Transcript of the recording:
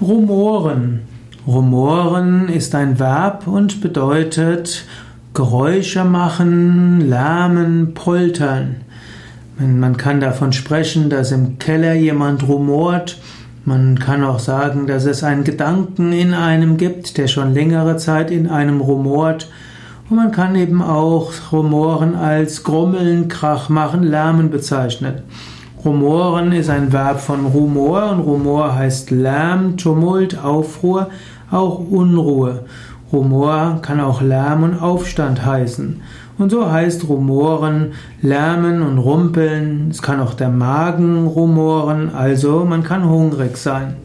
Rumoren. Rumoren ist ein Verb und bedeutet Geräusche machen, lärmen, poltern. Man kann davon sprechen, dass im Keller jemand rumort. Man kann auch sagen, dass es einen Gedanken in einem gibt, der schon längere Zeit in einem rumort. Und man kann eben auch Rumoren als Grummeln, Krach machen, Lärmen bezeichnen. Rumoren ist ein Verb von Rumor und Rumor heißt Lärm, Tumult, Aufruhr, auch Unruhe. Rumor kann auch Lärm und Aufstand heißen. Und so heißt Rumoren Lärmen und Rumpeln. Es kann auch der Magen rumoren, also man kann hungrig sein.